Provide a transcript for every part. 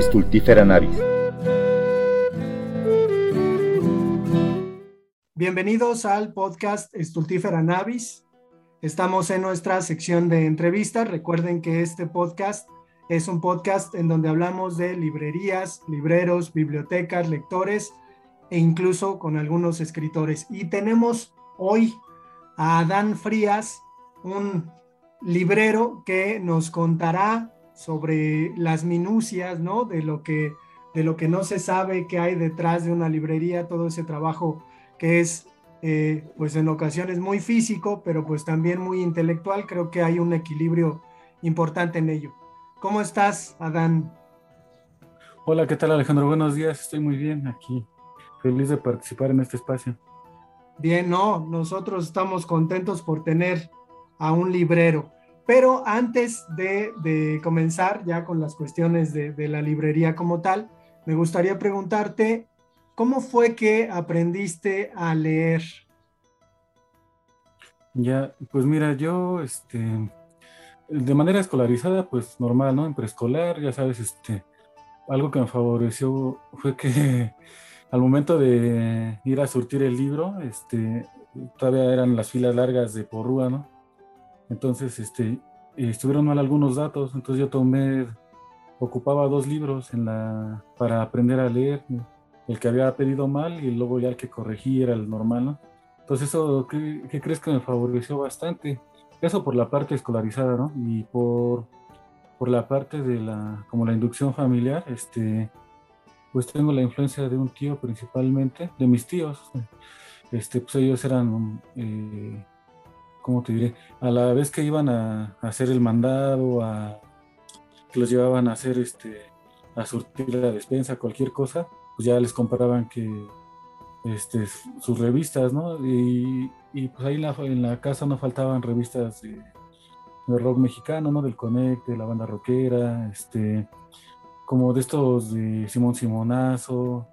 Stultifera navis. Bienvenidos al podcast Stultifera navis. Estamos en nuestra sección de entrevistas. Recuerden que este podcast es un podcast en donde hablamos de librerías, libreros, bibliotecas, lectores e incluso con algunos escritores. Y tenemos hoy a Adán Frías, un librero que nos contará sobre las minucias, ¿no? De lo que de lo que no se sabe que hay detrás de una librería, todo ese trabajo que es, eh, pues en ocasiones muy físico, pero pues también muy intelectual. Creo que hay un equilibrio importante en ello. ¿Cómo estás, Adán? Hola, ¿qué tal, Alejandro? Buenos días. Estoy muy bien aquí. Feliz de participar en este espacio. Bien, no, nosotros estamos contentos por tener a un librero. Pero antes de, comenzar ya con las cuestiones de, la librería como tal, me gustaría preguntarte, ¿cómo fue que aprendiste a leer? Ya, pues mira, yo, este, de manera escolarizada, pues normal, ¿no? En preescolar, ya sabes, este, algo que me favoreció fue que al momento de ir a surtir el libro, este, todavía eran las filas largas de porrúa, ¿no? Entonces, este, estuvieron mal algunos datos, entonces yo tomé, ocupaba dos libros en la, para aprender a leer, el que había pedido mal y luego ya el que corregí era el normal, ¿no? Entonces eso, ¿qué, crees que me favoreció bastante? Eso por la parte escolarizada, ¿no? Y por, por la parte de la, como la inducción familiar, este, pues tengo la influencia de un tío principalmente, de mis tíos, este, pues ellos eran... Eh, ¿cómo te diré? A la vez que iban a, hacer el mandado, a, que los llevaban a hacer este, a surtir la despensa, cualquier cosa, pues ya les compraban que este, sus revistas, ¿no? Y, pues ahí en la, casa no faltaban revistas de, rock mexicano, ¿no? Del Connect, de la banda rockera, este, como de estos de Simón Simonazo,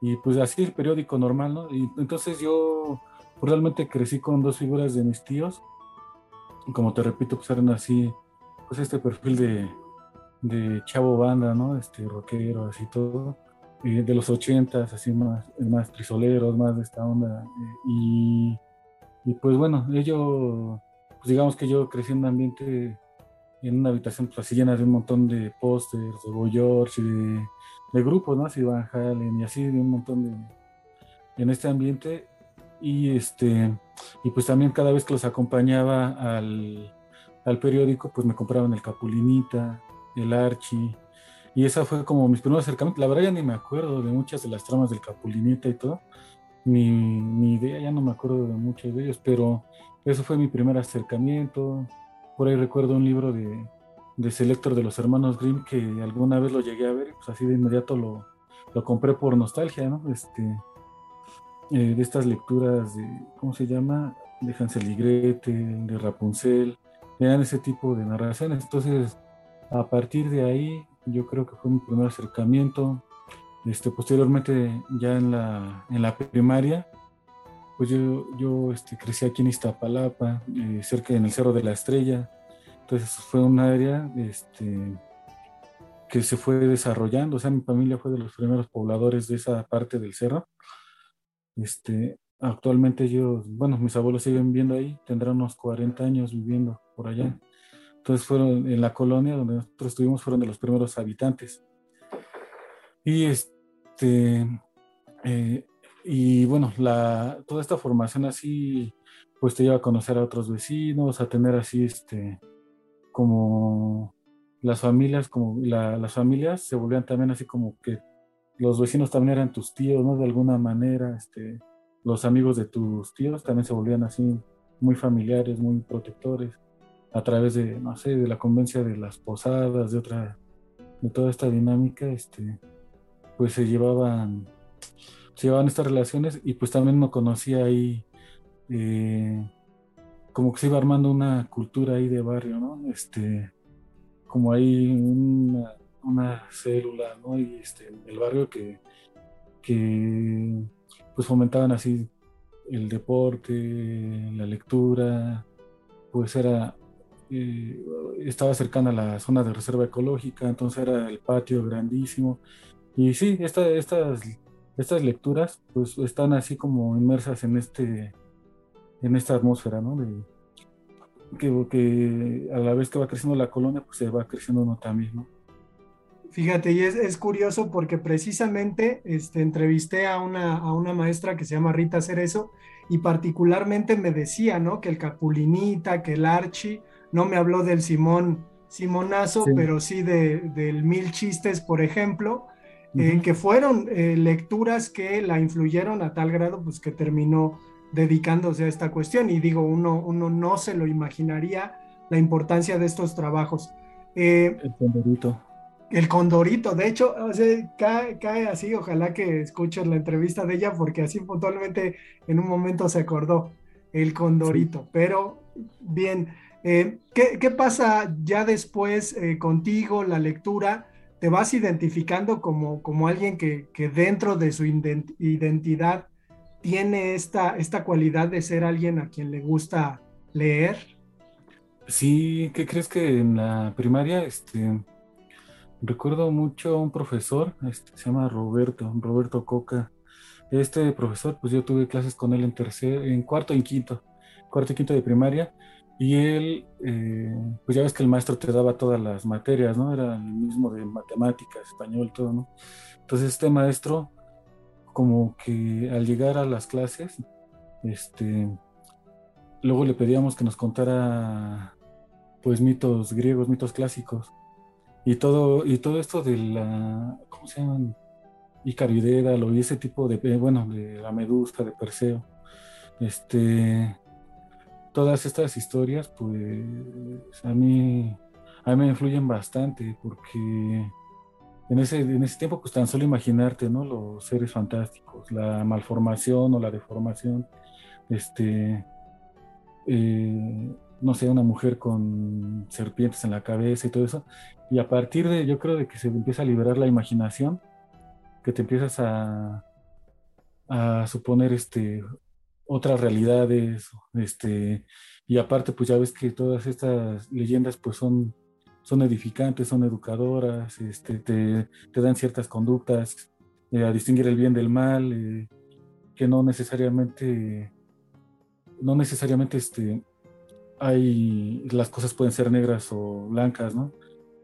y pues así el periódico normal, ¿no? Y entonces yo pues, realmente crecí con dos figuras de mis tíos. Como te repito, pues eran así, pues este perfil de, de chavo banda, ¿no? Este rockero, así todo. de los ochentas, así más, más trisoleros, más de esta onda. y, pues bueno, ellos, pues digamos que yo crecí en un ambiente, en una habitación pues así llena de un montón de pósters, de Boy George, de, de grupos, ¿no? Así Van Halen y así, de un montón de... En este ambiente y este y pues también cada vez que los acompañaba al, al periódico pues me compraban el Capulinita, el Archie y esa fue como mis primeros acercamientos. La verdad ya ni me acuerdo de muchas de las tramas del Capulinita y todo, ni, ni idea, ya no me acuerdo de muchos de ellos, pero eso fue mi primer acercamiento. Por ahí recuerdo un libro de, de Selector de los hermanos Grimm que alguna vez lo llegué a ver y pues así de inmediato lo, lo compré por nostalgia, ¿no? Este, eh, de estas lecturas de, ¿cómo se llama? De Hansel y Gretel, de Rapunzel, eran ese tipo de narraciones. Entonces, a partir de ahí, yo creo que fue mi primer acercamiento. Este, posteriormente, ya en la, en la primaria, pues yo, yo este, crecí aquí en Iztapalapa, eh, cerca en el Cerro de la Estrella. Entonces fue un área este, que se fue desarrollando. O sea, mi familia fue de los primeros pobladores de esa parte del cerro. Este, actualmente ellos, bueno, mis abuelos siguen viviendo ahí, tendrán unos 40 años viviendo por allá. Entonces fueron en la colonia donde nosotros estuvimos, fueron de los primeros habitantes. Y este, eh, y bueno, la, toda esta formación así, pues te lleva a conocer a otros vecinos, a tener así, este, como las familias, como las familias se volvían también así como que los vecinos también eran tus tíos, ¿no? De alguna manera, este, los amigos de tus tíos también se volvían así muy familiares, muy protectores, a través de, no sé, de la convencia de las posadas, de otra, de toda esta dinámica, este, pues se llevaban, se llevaban estas relaciones y pues también no conocía ahí, eh, como que se iba armando una cultura ahí de barrio, ¿no? Este, como hay una una célula, ¿no? Y este, el barrio que, que pues fomentaban así el deporte, la lectura, pues era eh, estaba cercana a la zona de reserva ecológica, entonces era el patio grandísimo. Y sí, esta, estas, estas lecturas pues están así como inmersas en, este, en esta atmósfera, ¿no? Que, que, a la vez que va creciendo la colonia, pues se va creciendo uno también, ¿no? Fíjate, y es, es, curioso porque precisamente este, entrevisté a una, a una maestra que se llama Rita Cerezo y particularmente me decía, ¿no? Que el Capulinita, que el Archie, no me habló del Simón Simonazo, pero sí de, del Mil Chistes, por ejemplo, eh, que fueron eh, lecturas que la influyeron a tal grado, pues que terminó dedicándose a esta cuestión. Y digo, uno, uno no se lo imaginaría la importancia de estos trabajos. Eh, el. El Condorito, de hecho, cae, así, ojalá que escuches la entrevista de ella, porque así puntualmente en un momento se acordó el Condorito. Pero bien, eh, ¿qué, pasa ya después eh, contigo, la lectura? ¿Te vas identificando como, como alguien que, que dentro de su identidad tiene esta, esta cualidad de ser alguien a quien le gusta leer? Sí, ¿qué crees que en la primaria, este, recuerdo mucho a un profesor, este, se llama Roberto, Roberto Coca. Este profesor, pues yo tuve clases con él en tercer, en cuarto y quinto, cuarto y quinto de primaria, y él, eh, pues ya ves que el maestro te daba todas las materias, ¿no? Era el mismo de matemáticas, español, todo, ¿no? Entonces este maestro como que al llegar a las clases, este, luego le pedíamos que nos contara pues mitos griegos, mitos clásicos. Y todo, y todo esto de la, ¿cómo se llaman? Ícaro y ese tipo de, eh, bueno, de la Medusa, de Perseo. Este, todas estas historias, pues a mí, a mí me influyen bastante porque en ese, en ese tiempo, pues tan solo imaginarte, ¿no? Los seres fantásticos, la malformación o la deformación, este, eh, no sé, una mujer con serpientes en la cabeza y todo eso. Y a partir de, yo creo de que se empieza a liberar la imaginación, que te empiezas a, a suponer este, otras realidades, este, y aparte pues ya ves que todas estas leyendas pues son son edificantes, son educadoras, este, te, dan ciertas conductas eh, a distinguir el bien del mal, eh, que no necesariamente, no necesariamente este, hay, las cosas pueden ser negras o blancas, ¿no?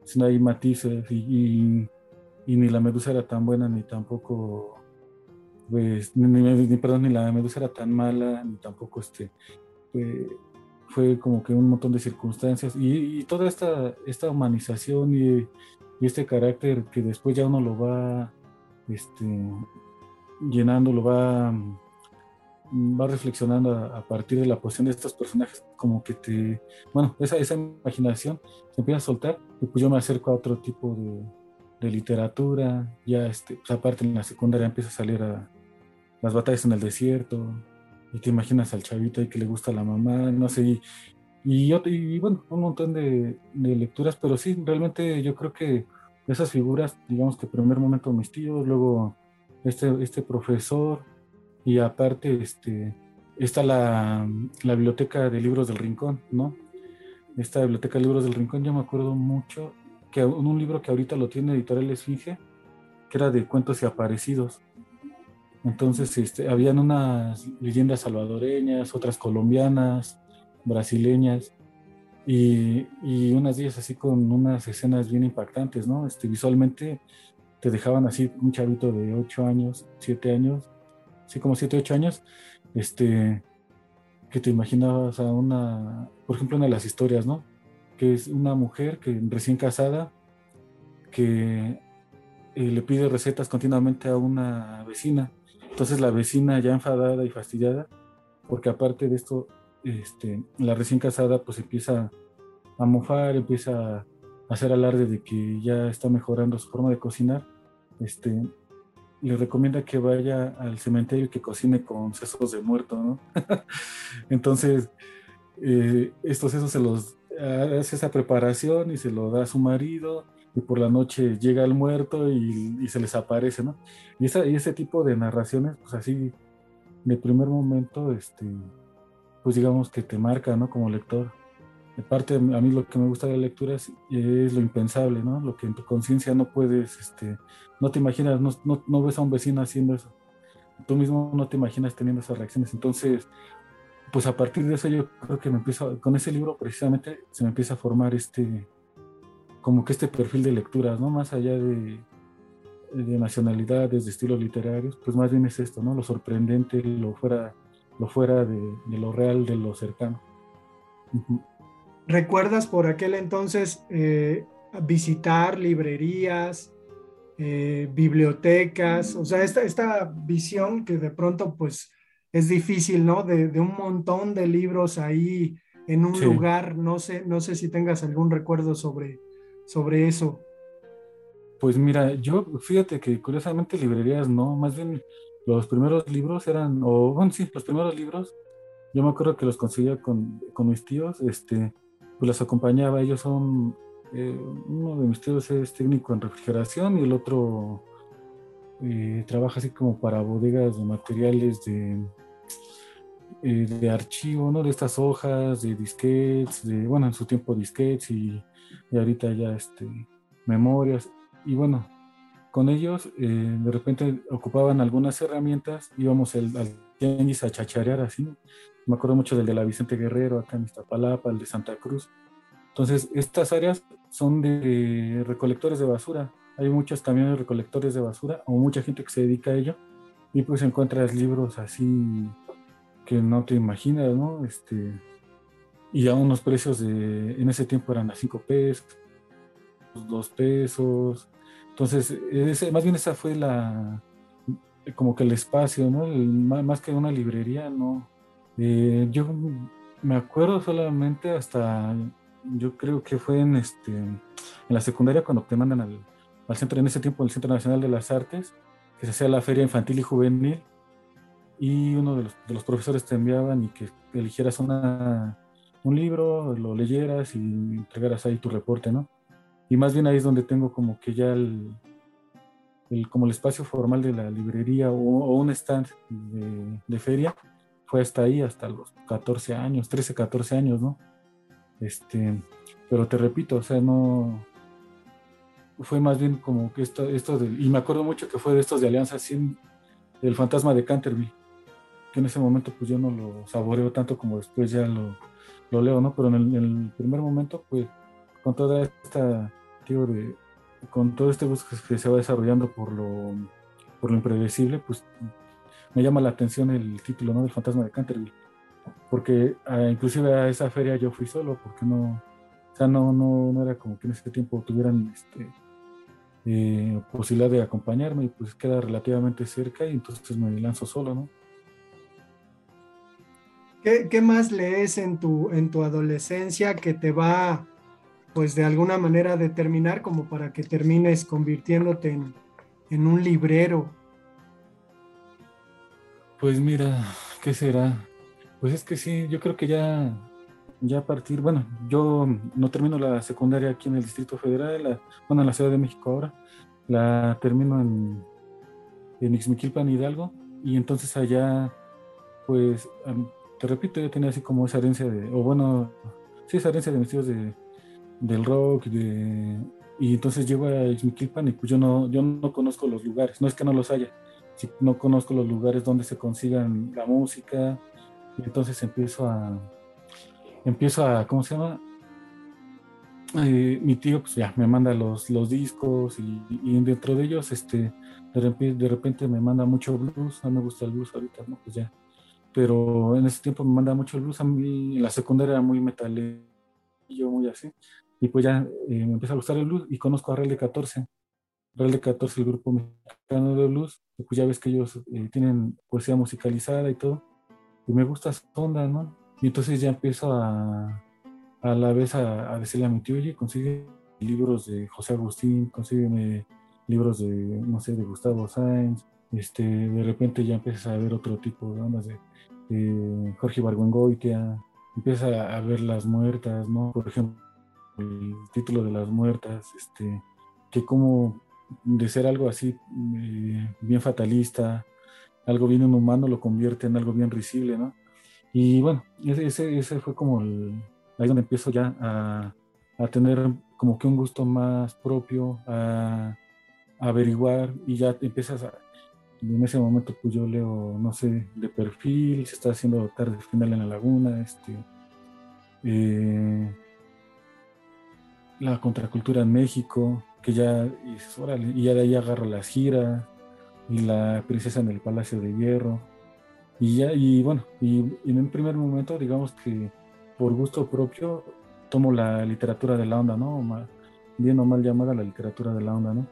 Sino hay matices y, ni la medusa era tan buena ni tampoco, pues, ni, perdón, ni la medusa era tan mala, ni tampoco este, fue como que un montón de circunstancias y, toda esta, esta humanización y, este carácter que después ya uno lo va este, llenando, lo va, va reflexionando a, partir de la posición de estos personajes, como que te, bueno, esa, esa imaginación se empieza a soltar y pues yo me acerco a otro tipo de, literatura, ya este, pues aparte en la secundaria empieza a salir a las batallas en el desierto, y te imaginas al chavito ahí que le gusta a la mamá, no sé, y, y, bueno, un montón de, lecturas, pero sí, realmente yo creo que esas figuras, digamos que primer momento mis tíos, luego este, este profesor, y aparte este, está la, la biblioteca de libros del Rincón, ¿no? Esta biblioteca de libros del Rincón, yo me acuerdo mucho que un libro que ahorita lo tiene Editorial Esfinge, que era de cuentos y aparecidos. Entonces, este, habían unas leyendas salvadoreñas, otras colombianas, brasileñas, y, y unas de ellas así con unas escenas bien impactantes, ¿no? Este, visualmente te dejaban así un chavito de 8 años, 7 años, así como 7, 8 años, este, que te imaginabas a una, por ejemplo, una de las historias, ¿no? Que es una mujer que recién casada, que eh, le pide recetas continuamente a una vecina entonces la vecina ya enfadada y fastidiada, porque aparte de esto, este, la recién casada pues empieza a mofar, empieza a hacer alarde de que ya está mejorando su forma de cocinar, este, le recomienda que vaya al cementerio y que cocine con sesos de muerto, ¿no? Entonces, eh, estos sesos se los hace esa preparación y se lo da a su marido y por la noche llega el muerto y, se les aparece, ¿no? Y, ese tipo de narraciones, pues así, de primer momento, este, pues digamos que te marca, ¿no? Como lector. Parte a mí lo que me gusta de la lectura es, lo impensable, ¿no? Lo que en tu conciencia no puedes, este, no te imaginas, no, no, no, ves a un vecino haciendo eso. Tú mismo no te imaginas teniendo esas reacciones. Entonces, pues a partir de eso yo creo que me empiezo, con ese libro precisamente se me empieza a formar este, como que este perfil de lecturas, ¿no? Más allá de, de nacionalidades, de estilos literarios, pues más bien es esto, ¿no? Lo sorprendente, lo fuera, lo fuera de, lo real, de lo cercano. ¿Recuerdas por aquel entonces eh, visitar librerías, eh, bibliotecas? O sea, esta, esta visión que de pronto pues es difícil, ¿no? De, un montón de libros ahí en un lugar, no sé, no sé si tengas algún recuerdo sobre, sobre eso. Pues mira, yo fíjate que curiosamente librerías no, más bien los primeros libros eran, o bueno, sí, los primeros libros, yo me acuerdo que los conseguía con, mis tíos, este, pues los acompañaba, ellos son, eh, uno de mis tíos es técnico en refrigeración y el otro eh, trabaja así como para bodegas de materiales de, eh, de archivo, ¿no? De estas hojas, de disquetes, de, bueno, en su tiempo disquetes y, ahorita ya este, memorias y bueno, con ellos de repente ocupaban algunas herramientas, íbamos al tianguis a chacharear así. Me acuerdo mucho del de la Vicente Guerrero, acá en Iztapalapa, el de Santa Cruz. Entonces, estas áreas son de recolectores de basura. Hay muchos camiones recolectores de basura o mucha gente que se dedica a ello. Y pues encuentras libros así que no te imaginas, ¿no? Este, y a unos precios de, en ese tiempo eran a 5 pesos, 2 pesos, entonces, más bien esa fue la, como que el espacio, ¿no? más que una librería, ¿no? Eh, yo me acuerdo solamente hasta, yo creo que fue en, este, en la secundaria cuando te mandan al, al centro, en ese tiempo, el Centro Nacional de las Artes, que se hacía la feria infantil y juvenil, y uno de los, de los profesores te enviaban y que eligieras una, un libro, lo leyeras y entregaras ahí tu reporte, ¿no? y más bien ahí es donde tengo como que ya el, como el espacio formal de la librería o, un stand de, feria fue hasta ahí, hasta los 14 años, 13, 14 años, ¿no? Este, pero te repito, o sea, no, fue más bien como que esto, esto y me acuerdo mucho que fue de estos de Alianza 100, el fantasma de Canterville, que en ese momento pues yo no lo saboreo tanto como después ya lo, leo, ¿no? Pero en el, en el primer momento, pues, con toda esta de, con todo este bosque que se va desarrollando por lo, por lo impredecible, pues me llama la atención el título, ¿no? Del fantasma de Canterville. Porque ah, inclusive a esa feria yo fui solo, porque no, o sea, no, no, no era como que en ese tiempo tuvieran este, eh, posibilidad de acompañarme y pues queda relativamente cerca y entonces me lanzo solo, ¿no? ¿Qué, ¿Qué, más lees en tu, en tu adolescencia que te va pues de alguna manera determinar como para que termines convirtiéndote en, un librero? Pues mira, ¿qué será? Pues es que sí, yo creo que ya, ya a partir, bueno, yo no termino la secundaria aquí en el Distrito Federal, bueno, en la Ciudad de México ahora, la termino en, en Ixmiquilpan, Hidalgo, y entonces allá, pues, te repito, yo tenía así como esa herencia de, o bueno, sí, esa herencia de mis tíos de, del rock, de, y entonces llego a Ixmiquilpan y pues yo no, yo no conozco los lugares, no es que no los haya, no conozco los lugares donde se consigan la música, y entonces empiezo a, empiezo a, ¿cómo se llama? Eh, mi tío pues ya me manda los, los discos y, dentro de ellos este de repente, de repente me manda mucho blues, mí me gusta el blues ahorita, ¿no? Pues ya, pero en ese tiempo me manda mucho blues, a mí en la secundaria era muy metal yo muy así, y pues ya eh, me empieza a gustar el blues y conozco a Real de 14. Real de 14, el grupo mexicano de blues, pues ya ves que ellos eh, tienen poesía musicalizada y todo. Y me gusta esa onda, ¿no? Y entonces ya empiezo a, a la vez a, decirle a mi tío, oye, consigue libros de José Agustín, consígueme libros de, no sé, de Gustavo Sáenz. Este, de repente ya empiezas a ver otro tipo de ondas de, Jorge Barguengoitia, empiezas a ver las muertas, ¿no? Por ejemplo, el título de las muertas, este, que como de ser algo así eh, bien fatalista, algo bien inhumano, lo convierte en algo bien risible, ¿no? Y bueno, ese, ese fue como el, ahí donde empiezo ya a, a tener como que un gusto más propio, a, averiguar y ya empiezas a, en ese momento pues yo leo, no sé, de perfil, se está haciendo tarde final en la laguna, este, eh, la contracultura en México, que ya, y, ya de ahí agarro las giras, y la princesa en el Palacio de Hierro, y ya, y bueno, y, en un primer momento, digamos que por gusto propio, tomo la literatura de la onda, ¿no? bien o mal llamada la literatura de la onda, ¿no?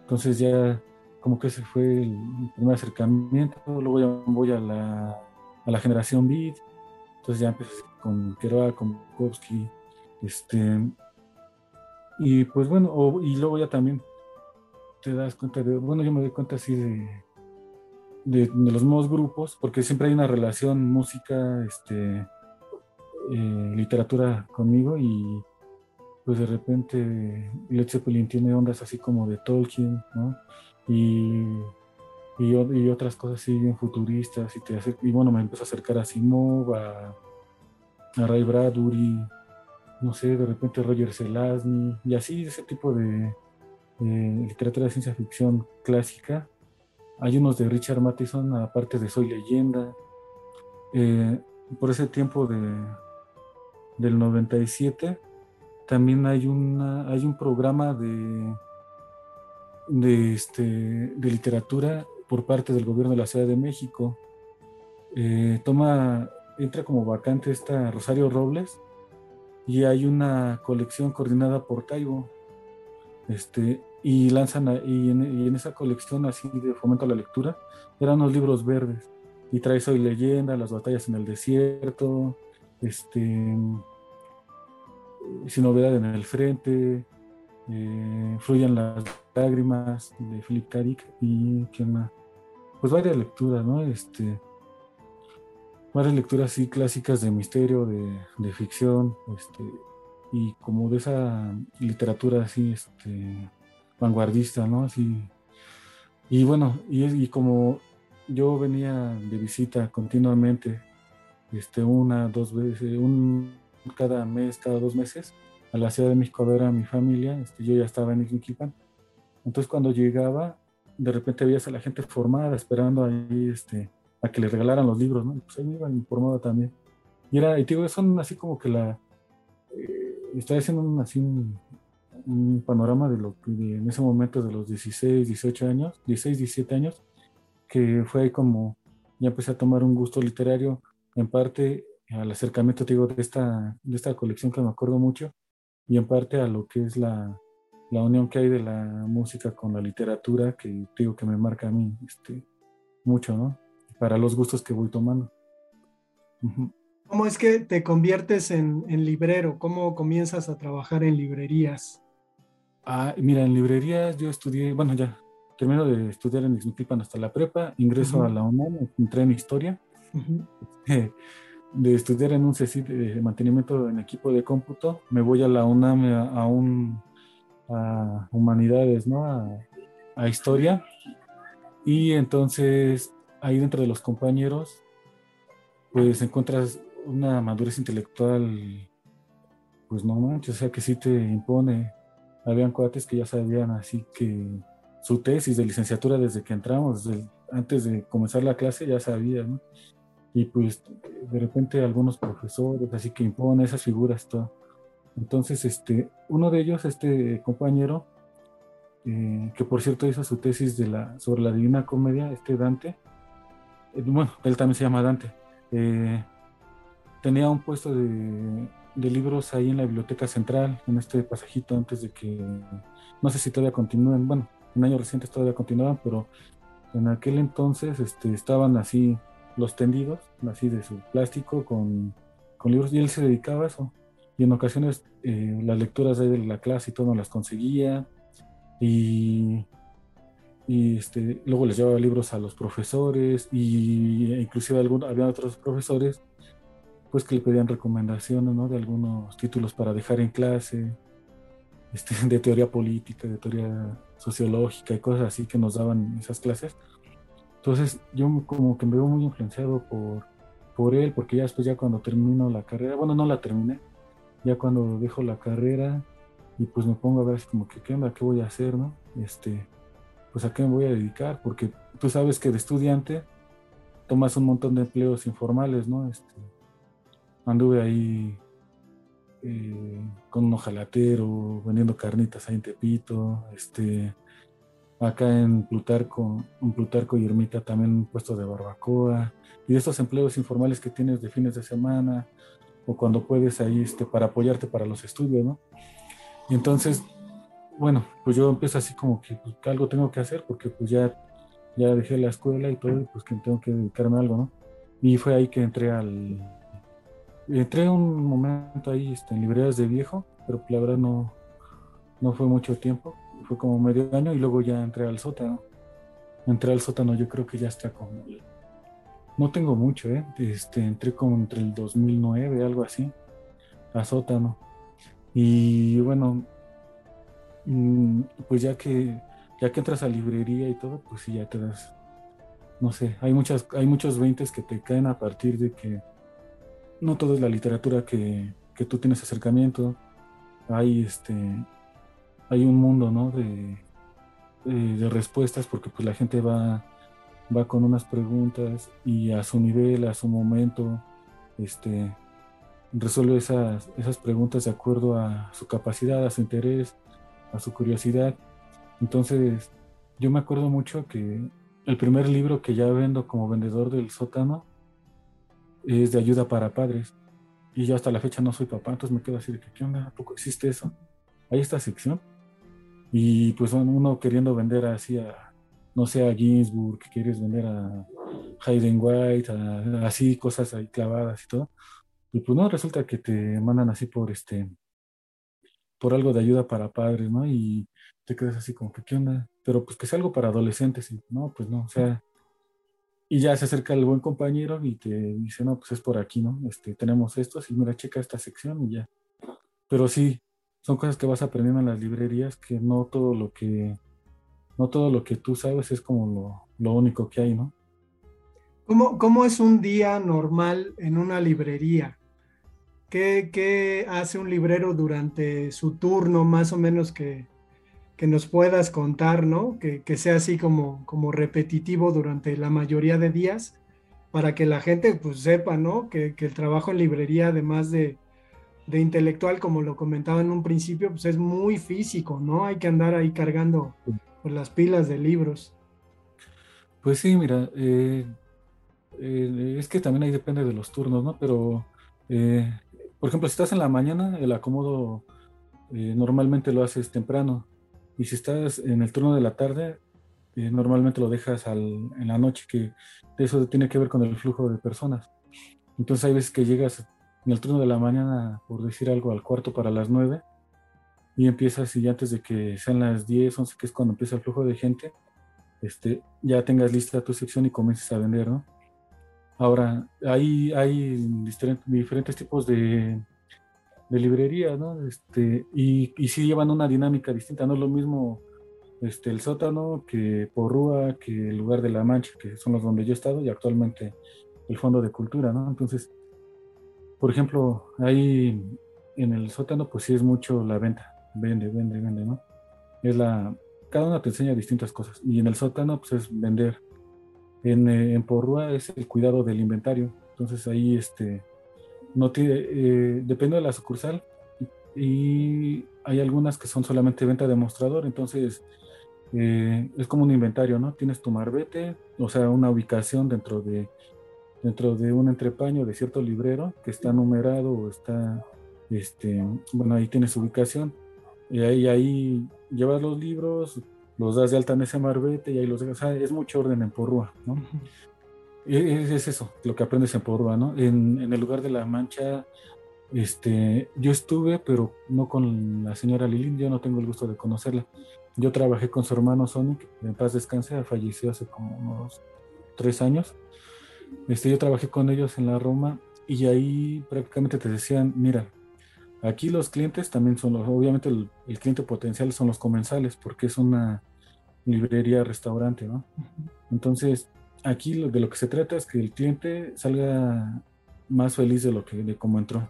Entonces ya como que ese fue el, primer acercamiento, luego ya voy a la, a la generación Beat, entonces ya empecé con Kerouac, con Bukowski, este, y pues bueno, y luego ya también te das cuenta de, bueno, yo me doy cuenta así de, de, los nuevos grupos, porque siempre hay una relación música, este, eh, literatura conmigo y pues de repente Led Zeppelin tiene ondas así como de Tolkien, ¿no? Y, y, otras cosas así bien futuristas y, te y bueno, me empezó a acercar a Simov, a, Ray Bradbury, no sé, de repente Roger Zelazny y así ese tipo de literatura de ciencia ficción clásica. Hay unos de Richard Matheson, aparte de Soy Leyenda. Eh, por ese tiempo de, del 97 también hay, una, hay un programa de, de, este, de literatura por parte del gobierno de la Ciudad de México. Eh, toma, entra como vacante esta Rosario Robles y hay una colección coordinada por Taibo. Este, y lanzan, y, en, esa colección así de fomento a la lectura, eran unos libros verdes. Y trae Soy Leyenda, Las batallas en el desierto, este, Sin novedad en el frente, eh, Fluyan las lágrimas de Philip K. y ¿quién más? Pues varias lecturas, ¿no? Este, varias lecturas así clásicas de misterio, de, de ficción, este, y como de esa literatura así, este, vanguardista, ¿no? Así, y bueno, y, y como yo venía de visita continuamente, este, una, dos veces, un, cada mes, cada dos meses, a la Ciudad de México a ver a mi familia, este, yo ya estaba en Ixmiquilpan. Entonces cuando llegaba, de repente veías a la gente formada, esperando ahí, este, a que le regalaran los libros, ¿no? Pues ahí me iban informado también. Y era, y digo, son así como que la, eh, estaba haciendo un, así un, un panorama de lo que en ese momento de los 16, 18 años, 16, 17 años, que fue ahí como ya empecé a tomar un gusto literario, en parte al acercamiento, digo, de esta, de esta colección que me acuerdo mucho, y en parte a lo que es la, la unión que hay de la música con la literatura, que digo que me marca a mí este, mucho, ¿no? Para los gustos que voy tomando. ¿Cómo es que te conviertes en, en, librero? ¿Cómo comienzas a trabajar en librerías? Ah, mira, en librerías yo estudié, bueno, ya termino de estudiar en Ixmiquilpan hasta la prepa, ingreso a la UNAM, entré en historia, de estudiar en un CECIT de mantenimiento en equipo de cómputo, me voy a la UNAM a, un a humanidades, ¿no? A, a historia y entonces ahí dentro de los compañeros pues encuentras una madurez intelectual pues no manches, o sea que sí te impone habían cuates que ya sabían así que su tesis de licenciatura desde que entramos, antes de comenzar la clase ya sabían, ¿no? Y pues de repente algunos profesores, así que imponen esas figuras, todo. Entonces, este, uno de ellos, este compañero, eh, que por cierto hizo su tesis de la, sobre la Divina Comedia, este Dante, bueno, él también se llama Dante, eh, tenía un puesto de de libros ahí en la biblioteca central, en este pasajito antes de que, no sé si todavía continúen, bueno, en años recientes todavía continuaban, pero en aquel entonces este, estaban así los tendidos, así de su plástico con, con libros, y él se dedicaba a eso. Y en ocasiones eh, las lecturas de la clase y todo no las conseguía, y, y este, luego les llevaba libros a los profesores, y inclusive algunos, había otros profesores pues que le pedían recomendaciones ¿no? de algunos títulos para dejar en clase, este, de teoría política, de teoría sociológica y cosas así que nos daban esas clases. Entonces yo como que me veo muy influenciado por, por él, porque ya después ya cuando termino la carrera, bueno, no la terminé, ya cuando dejo la carrera y pues me pongo a ver como que qué onda, qué voy a hacer, ¿no? Este, pues a qué me voy a dedicar, porque tú sabes que de estudiante tomas un montón de empleos informales, ¿no? Este, anduve ahí eh, con un ojalatero, vendiendo carnitas ahí en Tepito, este, acá en Plutarco, en Plutarco y Ermita también un puesto de barbacoa, y de estos empleos informales que tienes de fines de semana, o cuando puedes ahí este, para apoyarte para los estudios, ¿no? Y entonces, bueno, pues yo empiezo así como que, pues, algo tengo que hacer porque pues ya, ya dejé la escuela y todo, pues que tengo que dedicarme a algo, ¿no? Y fue ahí que entré al... Entré un momento ahí este, en librerías de viejo, pero la verdad no, no fue mucho tiempo, fue como medio año y luego ya entré al sótano. Entré al sótano, yo creo que ya está como no tengo mucho, ¿eh? Este, entré como entre el 2009, algo así, a sótano. Y bueno, pues ya que, ya que entras a librería y todo, pues sí, ya te das, no sé, hay, muchas, hay muchos veintes que te caen a partir de que no todo es la literatura que, que tú tienes acercamiento. Hay, este, hay un mundo, ¿no? De, de, de respuestas porque pues la gente va va con unas preguntas y a su nivel, a su momento, este, resuelve esas, esas preguntas de acuerdo a su capacidad, a su interés, a su curiosidad. Entonces, yo me acuerdo mucho que el primer libro que ya vendo como vendedor del sótano es de ayuda para padres. Y yo hasta la fecha no soy papá, entonces me quedo así de que, ¿qué onda? ¿A poco existe eso? Hay esta sección. Y pues uno queriendo vender así a, no sé, a Ginsburg, que quieres vender a Hayden White, así cosas ahí clavadas y todo. Y pues no, resulta que te mandan así por este, por algo de ayuda para padres, ¿no? Y te quedas así como que, ¿qué onda? Pero pues que es algo para adolescentes, no, pues no, o sea, y ya se acerca el buen compañero y te dice, no, pues es por aquí, ¿no? Este, tenemos esto, y mira, checa esta sección y ya. Pero sí, son cosas que vas aprendiendo en las librerías, que no todo lo que no todo lo que tú sabes es como lo, único que hay, ¿no? ¿Cómo, ¿Cómo, es un día normal en una librería? ¿Qué, ¿Qué, hace un librero durante su turno, más o menos que, que nos puedas contar, ¿no? Que, que, sea así como, como repetitivo durante la mayoría de días, para que la gente pues sepa, ¿no? Que, que el trabajo en librería, además de, de, intelectual, como lo comentaba en un principio, pues es muy físico, ¿no? Hay que andar ahí cargando por las pilas de libros. Pues sí, mira, eh, eh, es que también ahí depende de los turnos, ¿no? Pero, eh, por ejemplo, si estás en la mañana, el acomodo normalmente lo haces temprano. Y si estás en el turno de la tarde, normalmente lo dejas en la noche, que eso tiene que ver con el flujo de personas. Entonces hay veces que llegas en el turno de la mañana, por decir algo, al cuarto para las nueve, y empiezas y antes de que sean las 10, 11, que es cuando empieza el flujo de gente, este, ya tengas lista tu sección y comiences a vender, ¿no? Ahora, hay, hay diferentes, tipos de, de librerías, ¿no? Este, y, y sí llevan una dinámica distinta, no es lo mismo este, el sótano que Porrúa, que el lugar de la Mancha, que son los donde yo he estado, y actualmente el Fondo de Cultura, ¿no? Entonces, por ejemplo, ahí en el sótano, pues sí es mucho la venta vende, vende, vende, ¿no? Es la, cada una te enseña distintas cosas. Y en el sótano, pues es vender. En, eh, en Porrúa es el cuidado del inventario. Entonces ahí, este, no tiene, eh, depende de la sucursal. Y hay algunas que son solamente venta de mostrador. Entonces, eh, es como un inventario, ¿no? Tienes tu marbete, o sea, una ubicación dentro de, dentro de un entrepaño de cierto librero que está numerado o está, este, bueno, ahí tienes ubicación y ahí, ahí llevas los libros, los das de alta en ese marbete y ahí los dejas. O sea, es mucho orden en Porrúa, ¿no? es, es, eso, lo que aprendes en Porrúa, ¿no? En, en, el lugar de la mancha, este, yo estuve, pero no con la señora Lilín, yo no tengo el gusto de conocerla. Yo trabajé con su hermano Sonic, en paz descanse, falleció hace como unos tres años. Este, yo trabajé con ellos en la Roma y ahí prácticamente te decían, mira, Aquí los clientes también son los, obviamente el, cliente potencial son los comensales, porque es una librería, restaurante, ¿no? Entonces, aquí lo, de lo que se trata es que el cliente salga más feliz de lo que de cómo entró.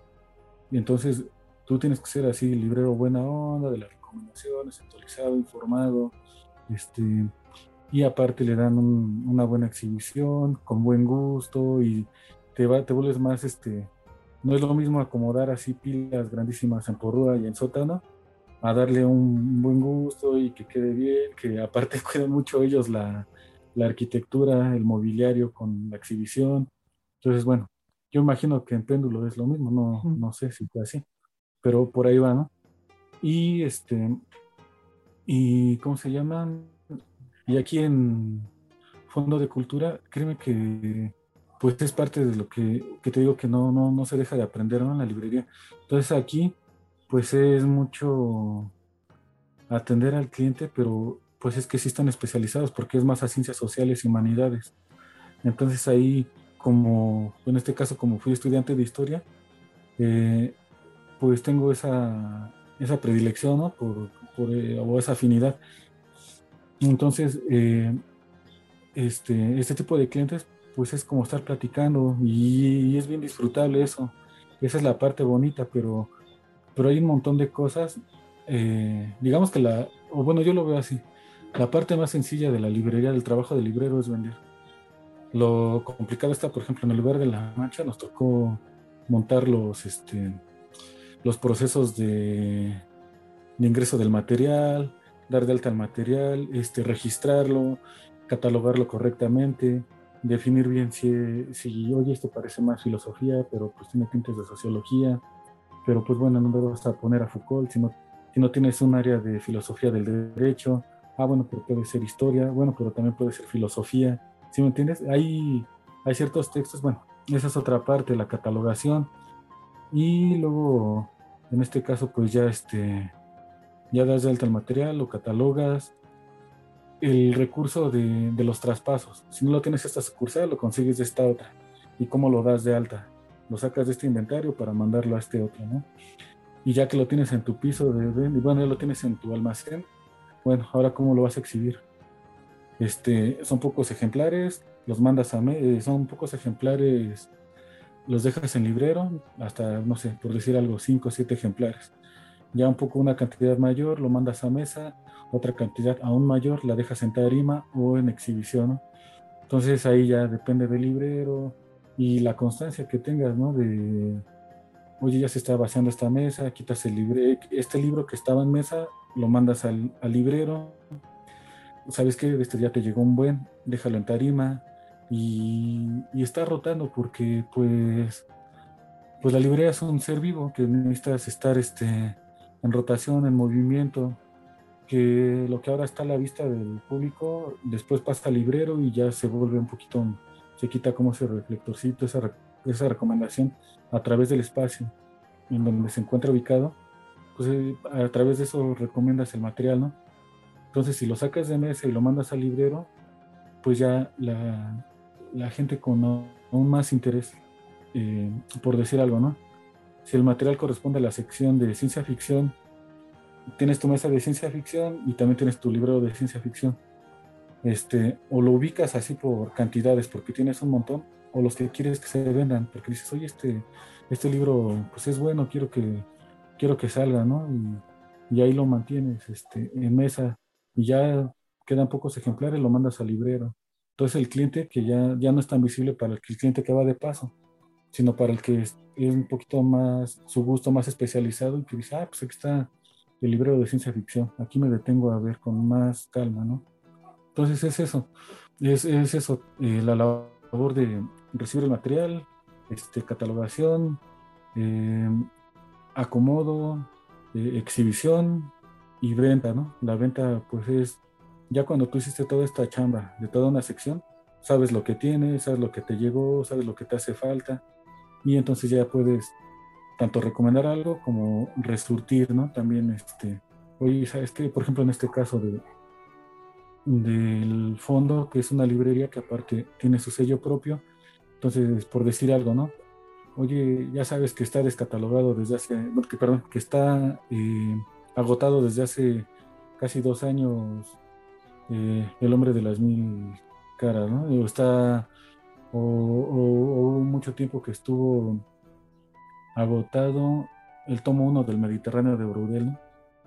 Y entonces, tú tienes que ser así, librero buena onda, de las recomendaciones, actualizado, informado, este, y aparte le dan una buena exhibición, con buen gusto, y te, va, te vuelves más, este, no es lo mismo acomodar así pilas grandísimas en porrúa y en sótano, a darle un buen gusto y que quede bien, que aparte cuidan mucho ellos la, la arquitectura, el mobiliario con la exhibición. Entonces, bueno, yo imagino que en péndulo es lo mismo, no, no sé si fue así, pero por ahí va, ¿no? Y este, y ¿cómo se llama? Y aquí en Fondo de Cultura, créeme que pues es parte de lo que, que te digo que no, no, no se deja de aprender ¿no? en la librería. Entonces aquí pues es mucho atender al cliente, pero pues es que sí están especializados porque es más a ciencias sociales y humanidades. Entonces ahí, como en este caso, como fui estudiante de historia, eh, pues tengo esa, esa predilección ¿no? por, por eh, o esa afinidad. Entonces, eh, este, este tipo de clientes, pues es como estar platicando y, es bien disfrutable eso. Esa es la parte bonita, pero, pero hay un montón de cosas. digamos que la, o bueno, yo lo veo así la parte más sencilla de la librería, del trabajo de librero es vender. Lo complicado está, por ejemplo, en el lugar de la mancha nos tocó montar los, este, los procesos de, ingreso del material, dar de alta el material, este, registrarlo, catalogarlo correctamente, definir bien si, si, oye, esto parece más filosofía, pero pues tiene tintes de sociología, pero pues bueno, no me vas a poner a Foucault, si no, si no tienes un área de filosofía del derecho, ah, bueno, pero puede ser historia, bueno, pero también puede ser filosofía, ¿sí me entiendes? Hay, hay ciertos textos, bueno, esa es otra parte, la catalogación, y luego, en este caso, pues ya este, ya das de alta el material, lo catalogas, el recurso de, de los traspasos, si no lo tienes esta sucursal, lo consigues de esta otra, y cómo lo das de alta, lo sacas de este inventario para mandarlo a este otro, ¿no? Y ya que lo tienes en tu piso de, de bueno, ya lo tienes en tu almacén, bueno, ahora cómo lo vas a exhibir. Este, son pocos ejemplares, los mandas a, eh, son pocos ejemplares, los dejas en librero, hasta, no sé, por decir algo, 5 o 7 ejemplares. Ya un poco una cantidad mayor, lo mandas a mesa, otra cantidad aún mayor, la dejas en tarima o en exhibición. Entonces ahí ya depende del librero y la constancia que tengas, ¿no? De, oye, ya se está vaciando esta mesa, quitas el libre, este libro que estaba en mesa, lo mandas al, librero, sabes que este ya te llegó un buen, déjalo en tarima. Y, está rotando porque pues, pues la librería es un ser vivo que necesitas estar este, en rotación, en movimiento, que lo que ahora está a la vista del público, después pasa al librero y ya se vuelve un poquito, se quita como ese reflectorcito, esa, esa recomendación a través del espacio en donde se encuentra ubicado pues eh, a través de eso recomiendas el material, ¿no? Entonces, si lo sacas de mesa y lo mandas al librero, pues ya la, la gente con aún más interés, eh, por decir algo, ¿no? Si el material corresponde a la sección de ciencia ficción, tienes tu mesa de ciencia ficción y también tienes tu libro de ciencia ficción. Este, o lo ubicas así por cantidades, porque tienes un montón, o los que quieres que se vendan, porque dices, oye, este, este libro pues es bueno, quiero que quiero que salga, ¿no? Y, ahí lo mantienes este, en mesa y ya quedan pocos ejemplares, lo mandas al librero. Entonces el cliente que ya, ya no es tan visible para el, cliente que va de paso, sino para el que es, un poquito más, su gusto más especializado y que dice, ah, pues aquí está el librero de ciencia ficción, aquí me detengo a ver con más calma, ¿no? Entonces es eso, es, es eso, eh, la labor de recibir el material, este, catalogación, eh, acomodo, eh, exhibición y venta, ¿no? La venta, pues es, ya cuando tú hiciste toda esta chamba de toda una sección, sabes lo que tienes, sabes lo que te llegó, sabes lo que te hace falta, y entonces ya puedes tanto recomendar algo como resurtir, ¿no? También, este, oye, ¿sabes qué? Por ejemplo, en este caso de, del fondo, que es una librería que aparte tiene su sello propio, entonces, por decir algo, ¿no? oye, ya sabes que está descatalogado desde hace, que, perdón, que está eh, agotado desde hace casi dos años eh, El hombre de las mil caras, ¿no? O está, o, hubo mucho tiempo que estuvo agotado el tomo 1 del Mediterráneo de Brudel,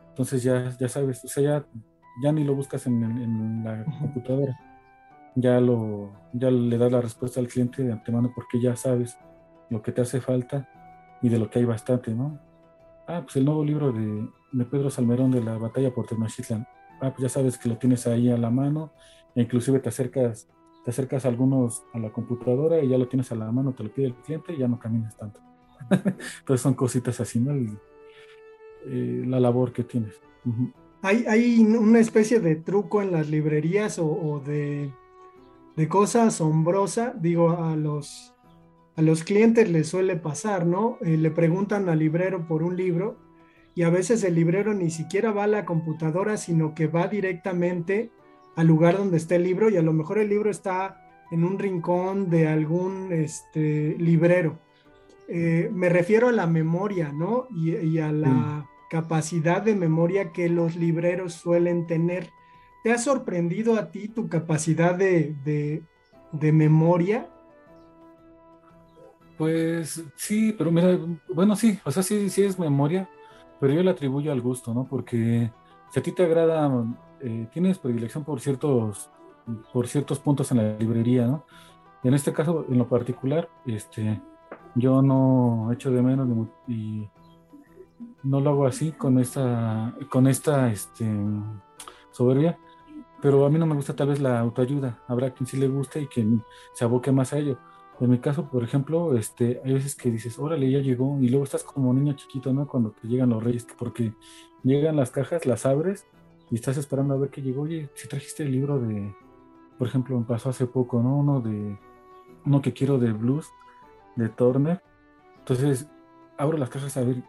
Entonces ya, ya sabes, o sea, ya, ya ni lo buscas en, en la computadora, ya, lo, ya le das la respuesta al cliente de antemano porque ya sabes lo que te hace falta y de lo que hay bastante, ¿no? Ah, pues el nuevo libro de, de Pedro Salmerón de la batalla por Tenochtitlan. Ah, pues ya sabes que lo tienes ahí a la mano, e inclusive te acercas, te acercas a algunos a la computadora y ya lo tienes a la mano, te lo pide el cliente y ya no caminas tanto. Entonces son cositas así, ¿no? Eh, la labor que tienes. ¿Hay, ¿Hay, una especie de truco en las librerías o, de, de, cosa asombrosa, digo, a los, a los clientes les suele pasar, ¿no? Eh, le preguntan al librero por un libro y a veces el librero ni siquiera va a la computadora, sino que va directamente al lugar donde está el libro y a lo mejor el libro está en un rincón de algún este, librero. Eh, me refiero a la memoria, ¿no? Y, a la capacidad de memoria que los libreros suelen tener. ¿Te ha sorprendido a ti tu capacidad de, de memoria? Pues sí, pero mira, bueno, sí, o sea, sí, sí es memoria, pero yo le atribuyo al gusto, ¿no? Porque si a ti te agrada, eh, tienes predilección por ciertos, por ciertos puntos en la librería, ¿no? En este caso, en lo particular, este, yo no echo de menos y no lo hago así con esta, con esta, este, soberbia, pero a mí no me gusta tal vez la autoayuda. Habrá quien sí le guste y quien se aboque más a ello. En mi caso, por ejemplo, este, hay veces que dices, órale, ya llegó, y luego estás como niño chiquito, ¿no? Cuando te llegan los reyes, porque llegan las cajas, las abres y estás esperando a ver qué llegó. Oye, si trajiste el libro de, por ejemplo, me pasó hace poco, ¿no? Uno de, uno que quiero de blues, de Turner. Entonces, abro las cajas a ver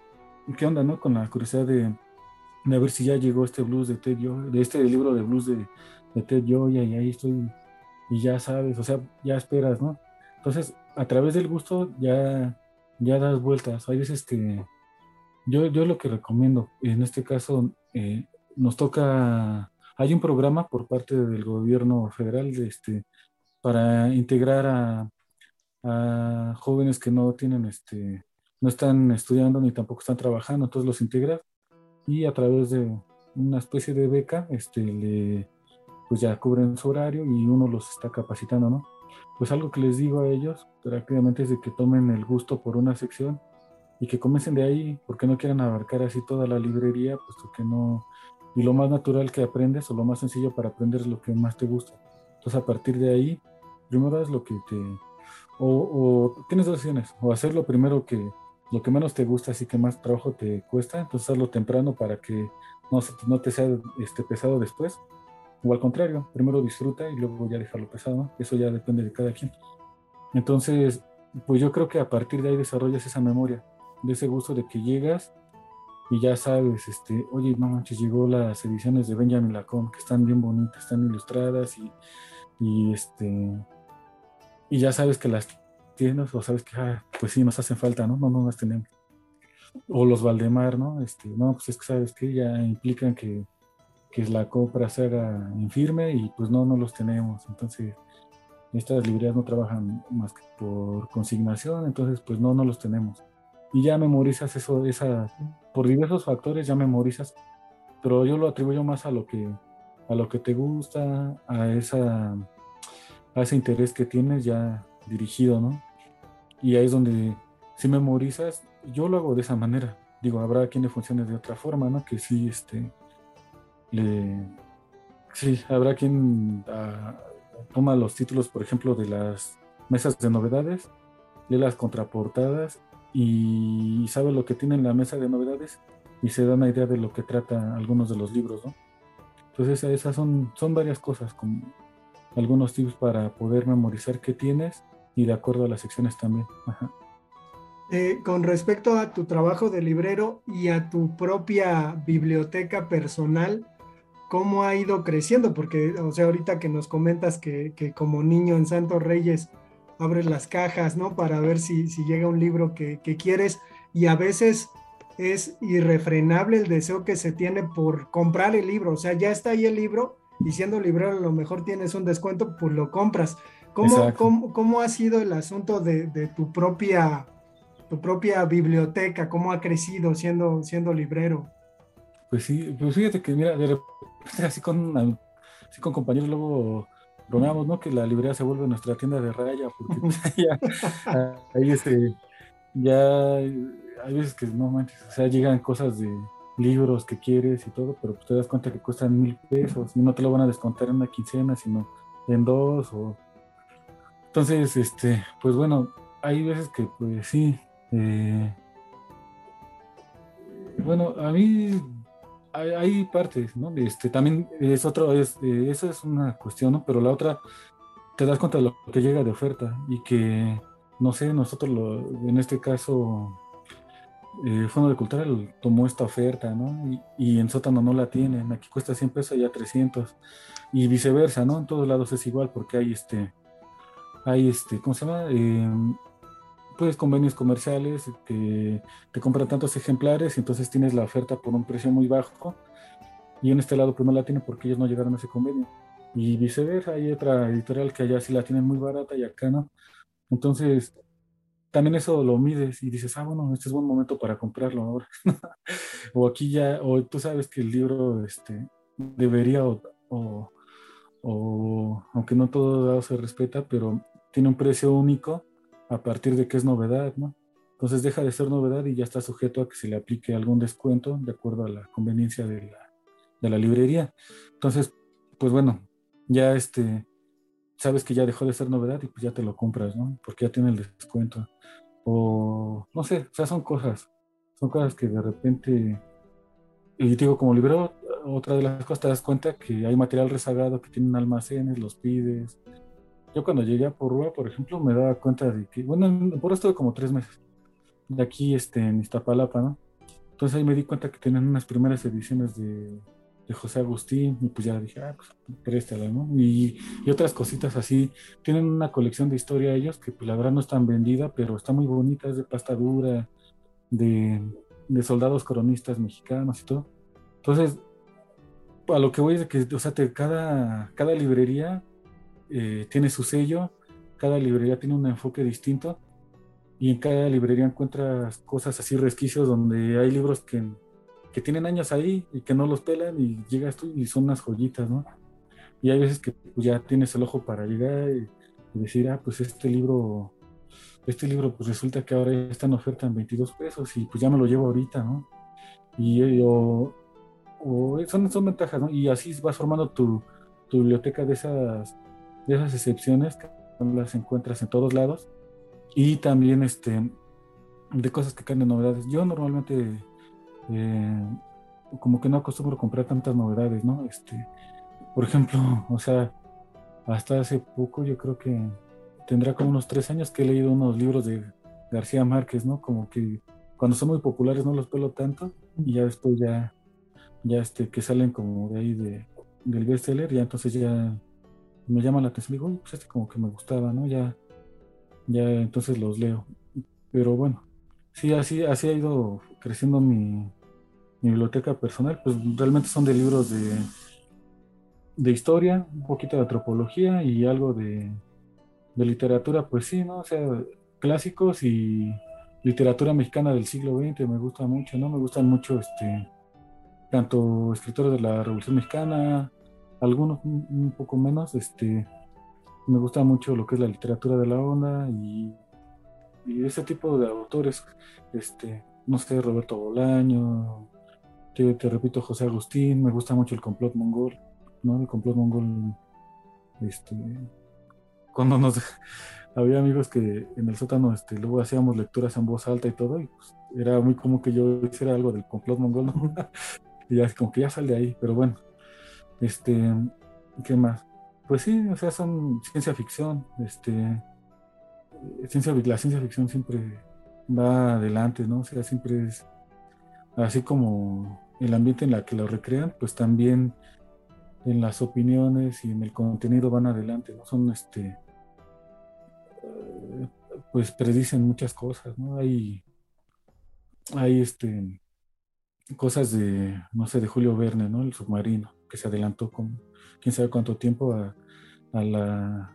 qué onda, ¿no? Con la curiosidad de, de ver si ya llegó este blues de Ted Yo, de este libro de blues de, de Ted Yo, y ahí estoy, y ya sabes, o sea, ya esperas, ¿no? Entonces, a través del gusto ya, ya das vueltas. Hay veces que yo, yo lo que recomiendo, en este caso, eh, nos toca, hay un programa por parte del gobierno federal este, para integrar a, jóvenes que no tienen, este, no están estudiando ni tampoco están trabajando, entonces los integras y a través de una especie de beca, este, le, pues ya cubren su horario y uno los está capacitando, ¿no? pues algo que les digo a ellos prácticamente es de que tomen el gusto por una sección y que comiencen de ahí, porque no quieran abarcar así toda la librería, puesto que no, y lo más natural que aprendes o lo más sencillo para aprender es lo que más te gusta. Entonces a partir de ahí, primero es lo que te, o, tienes dos opciones, o hacer lo primero que, lo que menos te gusta, así que más trabajo te cuesta, entonces hazlo temprano para que no, no te sea este, pesado después, o al contrario, primero disfruta y luego ya dejarlo pesado, eso ya depende de cada quien. Entonces, pues yo creo que a partir de ahí desarrollas esa memoria, de ese gusto de que llegas y ya sabes, este, oye, no manches, llegó las ediciones de Benjamin Lacombe, que están bien bonitas, están ilustradas y, y este, y ya sabes que las tienes o sabes que, ah, pues sí, nos hacen falta, ¿no? No, no las tenemos. O los Valdemar, ¿no? Este, no, pues es que sabes que ya implican que que la compra se haga en firme y pues no, no los tenemos. Entonces, estas librerías no trabajan más que por consignación, entonces pues no, no los tenemos. Y ya memorizas eso, esa, por diversos factores ya memorizas, pero yo lo atribuyo más a lo que, a lo que te gusta, a esa, a ese interés que tienes ya dirigido, ¿no? Y ahí es donde si memorizas, yo lo hago de esa manera. Digo, habrá quien le funcione de otra forma, ¿no? Que sí, este, sí, habrá quien ah, toma los títulos, por ejemplo, de las mesas de novedades, lee las contraportadas y sabe lo que tiene en la mesa de novedades y se da una idea de lo que trata algunos de los libros, ¿no? Entonces esas son, son varias cosas, con algunos tips para poder memorizar qué tienes y de acuerdo a las secciones también. Eh, con respecto a tu trabajo de librero y a tu propia biblioteca personal, cómo ha ido creciendo, porque, o sea, ahorita que nos comentas que, como niño en Santos Reyes abres las cajas, ¿no? Para ver si, si llega un libro que, quieres y a veces es irrefrenable el deseo que se tiene por comprar el libro, o sea, ya está ahí el libro y siendo librero a lo mejor tienes un descuento, pues lo compras. ¿Cómo, cómo, cómo ha sido el asunto de, de, tu propia tu propia biblioteca, cómo ha crecido siendo, siendo librero. Pues sí, pues fíjate que mira, de repente así con, así con compañeros luego bromeamos, ¿no? Que la librería se vuelve nuestra tienda de raya, porque pues, ya, ahí este, ya hay veces que no manches, o sea, llegan cosas de libros que quieres y todo, pero pues te das cuenta que cuestan mil pesos y no te lo van a descontar en una quincena, sino en dos o... Entonces, este, pues bueno, hay veces que pues sí, eh, bueno, a mí hay, partes, ¿no? Este, también es otro, es, eh, eso es una cuestión, ¿no? Pero la otra, te das cuenta de lo que llega de oferta y que, no sé, nosotros lo, en este caso, eh, Fondo de Cultura tomó esta oferta, ¿no? Y, en sótano no la tienen, aquí cuesta 100 pesos, allá 300, y viceversa, ¿no? En todos lados es igual porque hay este, hay este, ¿cómo se llama? Eh, pues convenios comerciales que te compran tantos ejemplares y entonces tienes la oferta por un precio muy bajo y en este lado pues no la tienen porque ellos no llegaron a ese convenio. Y viceversa hay otra editorial que allá sí la tienen muy barata y acá no. Entonces también eso lo mides y dices ah bueno este es buen momento para comprarlo ahora o aquí ya o tú sabes que el libro este debería o, o, aunque no todo se respeta pero tiene un precio único a partir de que es novedad, ¿no? Entonces deja de ser novedad y ya está sujeto a que se le aplique algún descuento de acuerdo a la conveniencia de la, de la librería. Entonces, pues bueno, ya este, sabes que ya dejó de ser novedad y pues ya te lo compras, ¿no? Porque ya tiene el descuento. O no sé, o sea, son cosas, son cosas que de repente, y digo, como librero, otra de las cosas te das cuenta que hay material rezagado que tienen almacenes, los pides, yo cuando llegué a Porrúa, por ejemplo, me daba cuenta de que, bueno, en Porrúa estuve como tres meses, de aquí este, en Iztapalapa, ¿no? Entonces ahí me di cuenta que tenían unas primeras ediciones de, de José Agustín, y pues ya dije, ah, pues préstala, ¿no? Y, y, otras cositas así. Tienen una colección de historia ellos que pues la verdad no están vendida, pero está muy bonita, es de pasta dura, de, de soldados coronistas mexicanos y todo. Entonces, a lo que voy es que, o sea, te, cada, cada librería eh, tiene su sello, cada librería tiene un enfoque distinto y en cada librería encuentras cosas así, resquicios, donde hay libros que, que tienen años ahí y que no los pelan y llegas tú y son unas joyitas, ¿no? Y hay veces que pues, ya tienes el ojo para llegar y, decir, ah, pues este libro, este libro pues resulta que ahora está en oferta en 22 pesos y pues ya me lo llevo ahorita, ¿no? Y o, son, son ventajas, ¿no? Y así vas formando tu, tu biblioteca de esas de esas excepciones que las encuentras en todos lados y también este de cosas que caen de novedades. Yo normalmente eh, como que no acostumbro comprar tantas novedades, ¿no? Este, por ejemplo, o sea, hasta hace poco yo creo que tendrá como unos tres años que he leído unos libros de García Márquez, ¿no? Como que cuando son muy populares no los pelo tanto y ya después ya, ya este, que salen como de ahí de, del bestseller, ya entonces ya me llama la atención, digo, pues este como que me gustaba, ¿no? Ya, ya entonces los leo. Pero bueno, sí, así, así ha ido creciendo mi, biblioteca personal, pues realmente son de libros de, de historia, un poquito de antropología y algo de, de literatura, pues sí, ¿no? O sea, clásicos y literatura mexicana del siglo XX me gusta mucho, ¿no? Me gustan mucho, este, tanto escritores de la Revolución Mexicana, algunos un, poco menos, este, me gusta mucho lo que es la literatura de la onda y, ese tipo de autores, este, no sé, Roberto Bolaño, te, repito, José Agustín, me gusta mucho el complot mongol, ¿no? El complot mongol, este, cuando nos, había amigos que en el sótano, este, luego hacíamos lecturas en voz alta y todo, y pues era muy común que yo hiciera algo del complot mongol, y ya como que ya sale ahí, pero bueno, este, ¿qué más? Pues sí, o sea, son ciencia ficción. Este, ciencia, la ciencia ficción siempre va adelante, ¿no? O sea, siempre es así como el ambiente en la que lo recrean, pues también en las opiniones y en el contenido van adelante, ¿no? Son este pues predicen muchas cosas, ¿no? Hay hay este cosas de no sé de Julio Verne, ¿no? El submarino que se adelantó con quién sabe cuánto tiempo a, la,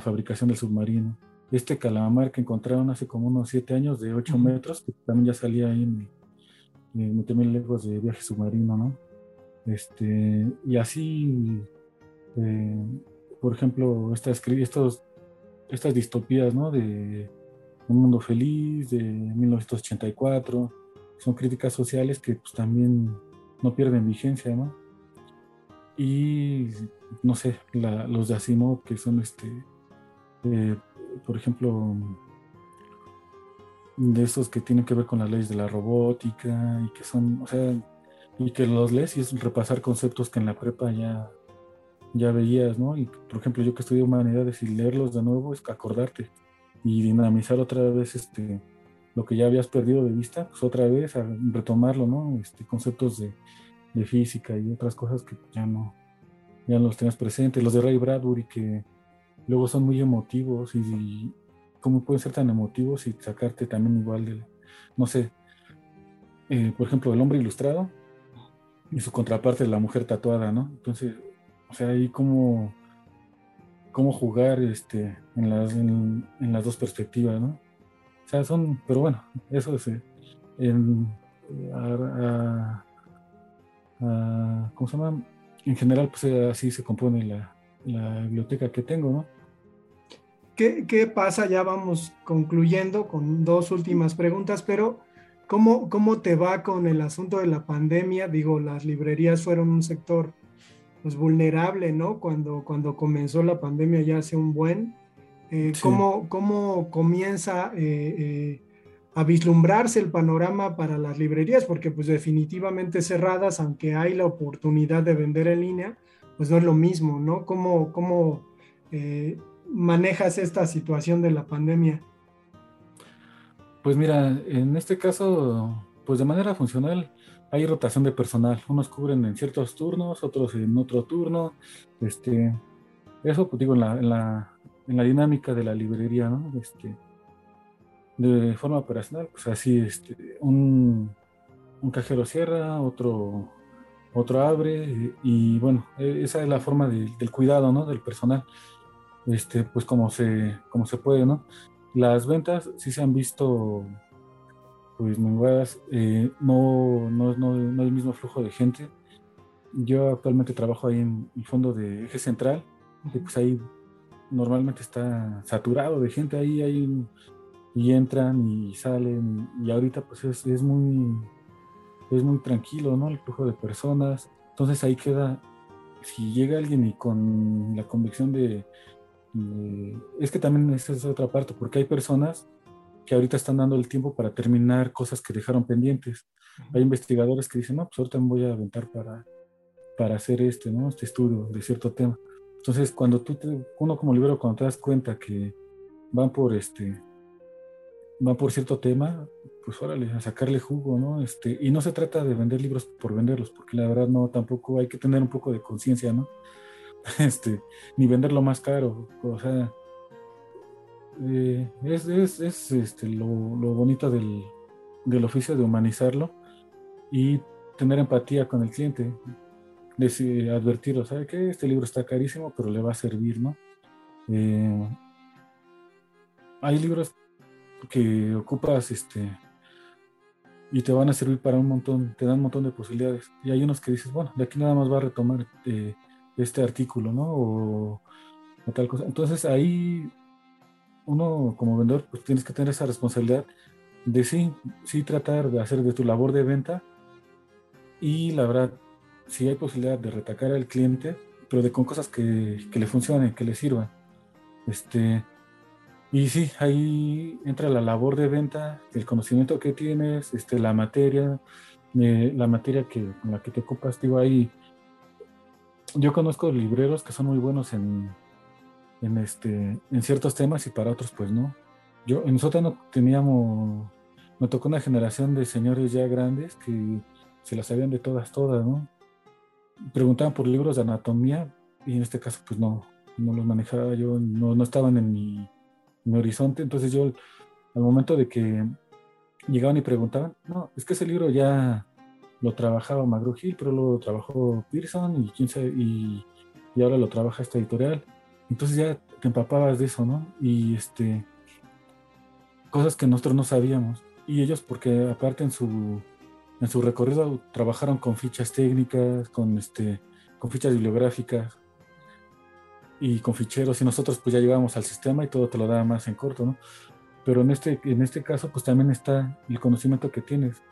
fabricación del submarino. este calamar que encontraron hace como unos siete años de 8 metros, que también ya salía ahí en, en, en lejos de viaje submarino, ¿no? Este, y así, eh, por ejemplo, estas, estos, estas distopías, ¿no? De Un Mundo Feliz, de 1984, son críticas sociales que pues, también no pierden vigencia, ¿no? Y, no sé, los de Asimov, que son, este, eh, por ejemplo, de esos que tienen que ver con las leyes de la robótica y que son, o sea, y que los lees y es repasar conceptos que en la prepa ya, ya veías, ¿no? Y por ejemplo, yo que estudio humanidades y leerlos de nuevo es acordarte y dinamizar otra vez este lo que ya habías perdido de vista, pues otra vez a retomarlo, ¿no? Este, conceptos de, de física y otras cosas que ya no, ya no los tenías presentes. Los de Ray Bradbury que luego son muy emotivos y, cómo pueden ser tan emotivos y sacarte también igual de, no sé, eh, por ejemplo, el hombre ilustrado y su contraparte, la mujer tatuada, ¿no? Entonces, o sea, ahí cómo, cómo jugar este, en, las, en, las dos perspectivas, ¿no? O sea, son, pero bueno, eso es, eh, en, ¿cómo se llama? En general, pues así se compone la, la biblioteca que tengo, ¿no? ¿Qué, pasa? Ya vamos concluyendo con dos últimas preguntas, pero ¿cómo, ¿cómo te va con el asunto de la pandemia? Digo, las librerías fueron un sector pues, vulnerable, ¿no? Cuando, cuando comenzó la pandemia ya hace un buen. Eh, ¿cómo, ¿cómo, comienza eh, eh, a vislumbrarse el panorama para las librerías? Porque pues definitivamente cerradas, aunque hay la oportunidad de vender en línea, pues no es lo mismo, ¿no? ¿Cómo, cómo manejas esta situación de la pandemia? Pues mira, en este caso, pues de manera funcional hay rotación de personal. Unos cubren en ciertos turnos, otros en otro turno. Este, eso, pues digo, en la, en la, en la dinámica de la librería, ¿no? Este, de forma operacional, pues así, este, un, un cajero cierra, otro, otro abre, y, bueno, e, esa es la forma del cuidado, ¿no? Del personal este, pues como se, como se puede, ¿no? Las ventas sí se han visto pues eh, no, no, no, no, el mismo flujo de gente. Yo actualmente trabajo ahí en el fondo de eje central, y pues ahí normalmente está saturado de gente ahí, ahí y entran y salen, y ahorita pues es, es muy es muy tranquilo, ¿no? El flujo de personas. Entonces ahí queda, si llega alguien y con la convicción de, es que también esa es otra parte, porque hay personas que ahorita están dando el tiempo para terminar cosas que dejaron pendientes. Hay investigadores que dicen, no, pues ahorita me voy a aventar para, para hacer este, ¿no? Este estudio de cierto tema. Entonces, cuando tú, uno como libro, cuando te das cuenta que van por este, van por cierto tema, pues órale, a sacarle jugo, ¿no? Este, y no se trata de vender libros por venderlos, porque la verdad no, tampoco hay que tener un poco de conciencia, ¿no? este, ni venderlo más caro. O sea, eh, es, es, este, lo, bonito del, del, oficio de humanizarlo y tener empatía con el cliente. Decir, advertirlo, ¿sabe qué? Este libro está carísimo, pero le va a servir, ¿no? Eh, hay libros que ocupas este y te van a servir para un montón, te dan un montón de posibilidades. Y hay unos que dices, bueno, de aquí nada más va a retomar eh, este artículo, ¿no? O, tal cosa. Entonces ahí uno como vendedor pues tienes que tener esa responsabilidad de sí, sí tratar de hacer de tu labor de venta y la verdad, si hay posibilidad de retacar al cliente, pero de con cosas que, que le funcionen, que le sirvan. Este, y sí, ahí entra la labor de venta, el conocimiento que tienes, este, la materia, eh, la materia que, con la que te ocupas, digo, ahí yo conozco libreros que son muy buenos en, en, este, en ciertos temas y para otros pues no. Yo en sótano teníamos, me tocó una generación de señores ya grandes que se las sabían de todas, todas, ¿no? Preguntaban por libros de anatomía y en este caso pues no, no los manejaba yo, no, no estaban en mi, horizonte, entonces yo al momento de que llegaban y preguntaban, no, es que ese libro ya lo trabajaba McGraw Hill, pero lo trabajó Pearson y, quién y, y, ahora lo trabaja esta editorial. Entonces ya te empapabas de eso, ¿no? Y este cosas que nosotros no sabíamos. Y ellos, porque aparte en su, en su recorrido trabajaron con fichas técnicas, con, este, con fichas bibliográficas y con ficheros, y nosotros pues ya llegábamos al sistema y todo te lo daba más en corto, ¿no? Pero en este, en este caso pues también está el conocimiento que tienes.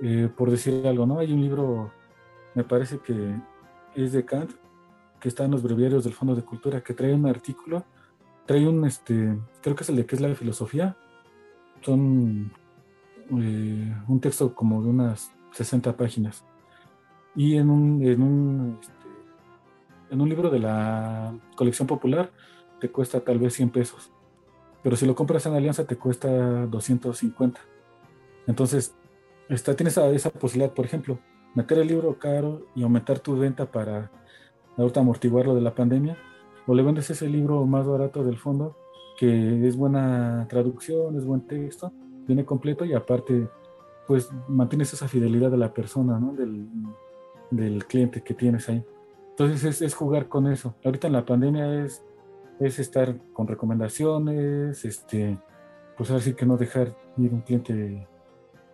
Eh, por decir algo, ¿no? Hay un libro, me parece que es de Kant, que está en los breviarios del Fondo de Cultura, que trae un artículo, trae un, este, creo que es el de qué es la filosofía, son eh, un texto como de unas 60 páginas. Y en un, en un, este, en un libro de la colección popular te cuesta tal vez 100 pesos. Pero si lo compras en Alianza te cuesta 250. Entonces, está, tienes esa, posibilidad, por ejemplo, meter el libro caro y aumentar tu venta para ahorita amortiguar lo de la pandemia, o le vendes ese libro más barato del fondo, que es buena traducción, es buen texto, viene completo y aparte, pues mantienes esa fidelidad de la persona, ¿no? del, del cliente que tienes ahí. Entonces es, es, jugar con eso. Ahorita en la pandemia es, es estar con recomendaciones, este, pues así que no dejar ir un cliente,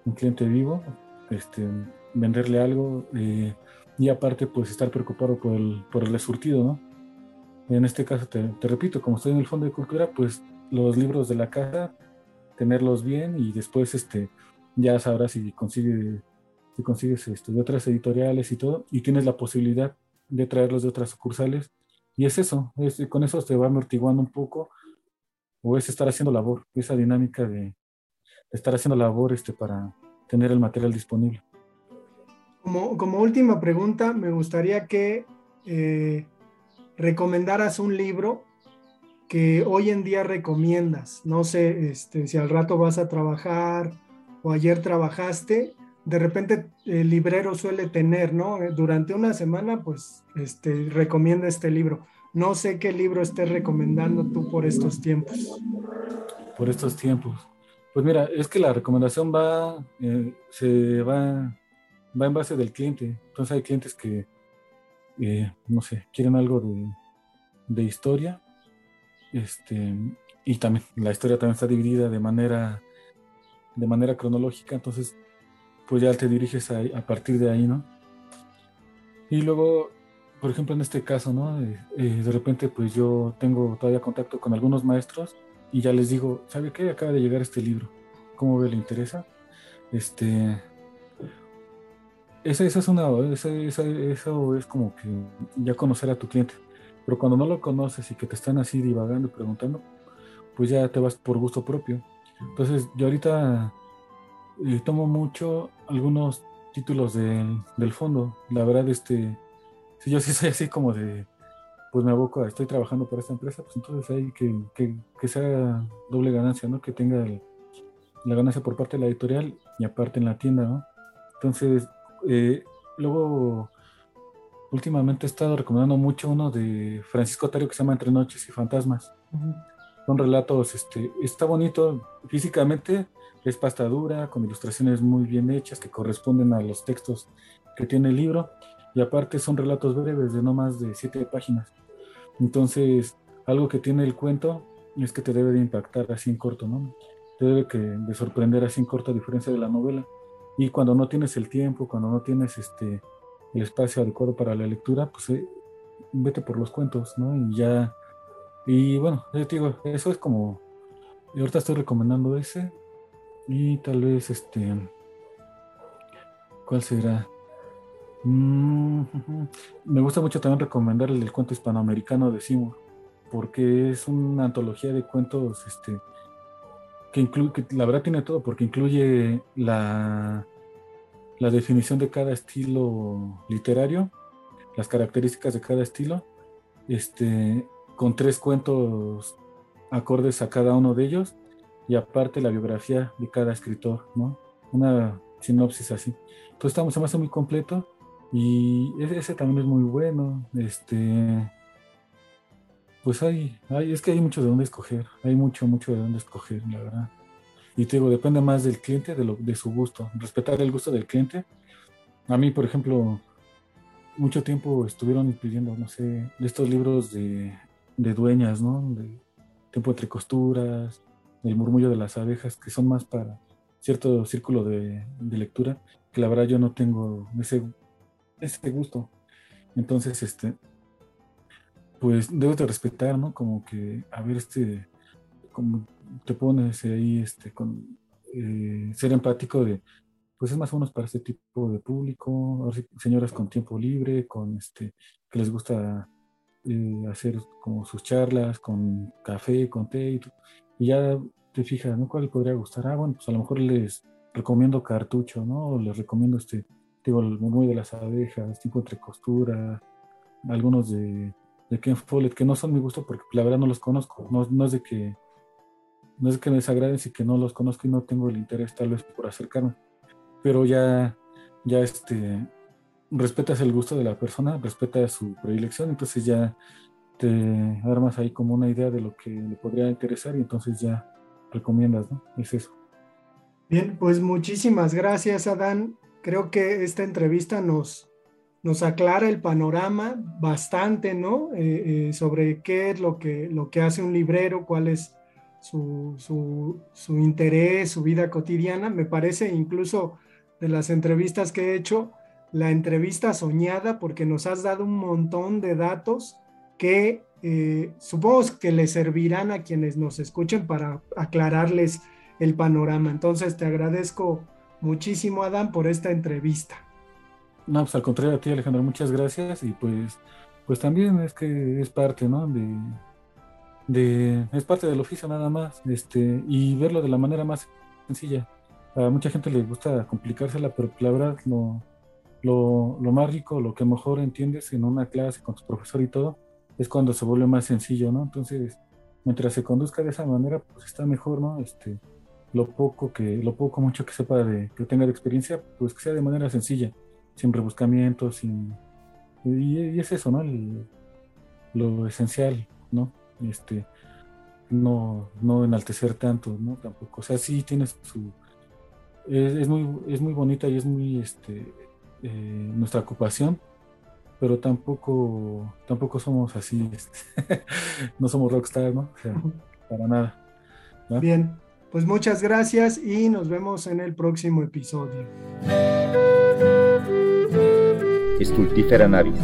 un cliente vivo, este, venderle algo. Eh, y aparte pues estar preocupado por el, por el surtido, ¿no? En este caso, te, te, repito, como estoy en el Fondo de Cultura, pues los libros de la casa, tenerlos bien y después este, ya sabrás si, consigue, si consigues esto de otras editoriales y todo, y tienes la posibilidad de traerlos de otras sucursales. Y es eso, es, con eso te va amortiguando un poco, o es estar haciendo labor, esa dinámica de, estar haciendo labor este, para tener el material disponible. Como, última pregunta, me gustaría que eh, recomendaras un libro que hoy en día recomiendas. No sé este, si al rato vas a trabajar o ayer trabajaste. De repente el librero suele tener, ¿no? Eh, durante una semana, pues, este, recomienda este libro. No sé qué libro estés recomendando tú por estos tiempos. Por estos tiempos. Pues mira, es que la recomendación va, eh, se va va en base del cliente. Entonces hay clientes que, eh, no sé, quieren algo de, de, historia. Este, y también la historia también está dividida de manera, de manera cronológica. Entonces, pues ya te diriges a, a partir de ahí, ¿no? Y luego, por ejemplo, en este caso, ¿no? Eh, eh, de repente, pues yo tengo todavía contacto con algunos maestros y ya les digo, ¿sabe qué? Acaba de llegar este libro. ¿Cómo ve? ¿Le interesa? Este, esa, es una, eso es como que ya conocer a tu cliente. Pero cuando no lo conoces y que te están así divagando preguntando, pues ya te vas por gusto propio. Entonces, yo ahorita eh, tomo mucho algunos títulos del fondo. La verdad, este, si yo sí soy así como de, pues me aboco a, estoy trabajando para esta empresa, pues entonces hay que, que, que sea doble ganancia, ¿no? Que tenga la ganancia por parte de la editorial y aparte en la tienda, ¿no? Entonces, eh, luego, últimamente he estado recomendando mucho uno de Francisco Tario que se llama Entre Noches y Fantasmas. Son relatos, este, está bonito físicamente, es pasta dura, con ilustraciones muy bien hechas que corresponden a los textos que tiene el libro. Y aparte son relatos breves de no más de siete páginas. Entonces, algo que tiene el cuento es que te debe de impactar así en corto, ¿no? Te debe que, de sorprender así en corto a diferencia de la novela. Y cuando no tienes el tiempo, cuando no tienes este, el espacio adecuado para la lectura, pues eh, vete por los cuentos, ¿no? Y ya, y bueno, yo te digo, eso es como, y ahorita estoy recomendando ese, y tal vez este, ¿cuál será? Mm, me gusta mucho también recomendar el cuento hispanoamericano de Seymour, porque es una antología de cuentos, este, que, incluye, que la verdad tiene todo, porque incluye la, la definición de cada estilo literario, las características de cada estilo, este, con tres cuentos acordes a cada uno de ellos y aparte la biografía de cada escritor, ¿no? Una sinopsis así. Entonces estamos, se me hace muy completo y ese también es muy bueno. Este, pues hay, hay, es que hay mucho de dónde escoger, hay mucho, mucho de dónde escoger, la verdad. Y te digo, depende más del cliente, de, lo, de su gusto, respetar el gusto del cliente. A mí, por ejemplo, mucho tiempo estuvieron pidiendo, no sé, estos libros de, de dueñas, ¿no? De tiempo entre costuras, el murmullo de las abejas, que son más para cierto círculo de, lectura, que la verdad yo no tengo ese, ese gusto. Entonces, este, pues debes de respetar, ¿no? Como que, a ver, este, como te pones ahí, este, con eh, ser empático de, pues es más o menos para este tipo de público, señoras con tiempo libre, con este, que les gusta eh, hacer como sus charlas con café, con té, y, ya te fijas, ¿no? ¿Cuál podría gustar? Ah, bueno, pues a lo mejor les recomiendo cartucho, ¿no? Les recomiendo este, digo, el muy de las abejas, tipo entre costura, algunos de, de Ken Follett, que no son mi gusto porque la verdad no los conozco, no, no es de que no es que me desagraden, si que no los conozco y no tengo el interés tal vez por acercarme, pero ya, ya este, respetas el gusto de la persona, respetas su predilección, entonces ya te armas ahí como una idea de lo que le podría interesar y entonces ya recomiendas, ¿no? Es eso. Bien, pues muchísimas gracias, Adán. Creo que esta entrevista nos, nos aclara el panorama bastante, ¿no? Eh, eh, sobre qué es lo que, lo que hace un librero, cuál su, su, interés, su vida cotidiana. Me parece incluso de las entrevistas que he hecho, la entrevista soñada porque nos has dado un montón de datos que eh, supongo que les servirán a quienes nos escuchen para aclararles el panorama. Entonces te agradezco muchísimo, Adán, por esta entrevista. No, pues al contrario a ti, Alejandro, muchas gracias y pues, pues también es que es parte, ¿no? De, de, es parte del oficio nada más, este, y verlo de la manera más sencilla. A mucha gente le gusta complicársela, pero la verdad lo, lo, lo, más rico, lo que mejor entiendes en una clase con tu profesor y todo, es cuando se vuelve más sencillo, ¿no? Entonces, mientras se conduzca de esa manera, pues está mejor, ¿no? Este, lo poco que, lo poco mucho que sepa de, que tenga experiencia, pues que sea de manera sencilla, sin rebuscamientos, sin, y, es eso, ¿no? lo esencial, ¿no? Este, no, no enaltecer tanto, ¿no? Tampoco, o sea, sí tienes su, es, muy, es muy bonita y es muy, este, eh, nuestra ocupación, pero tampoco, tampoco somos así, este, no somos rockstar, ¿no? O sea, para nada. Bien, pues muchas gracias y nos vemos en el próximo episodio. Estultífera Navis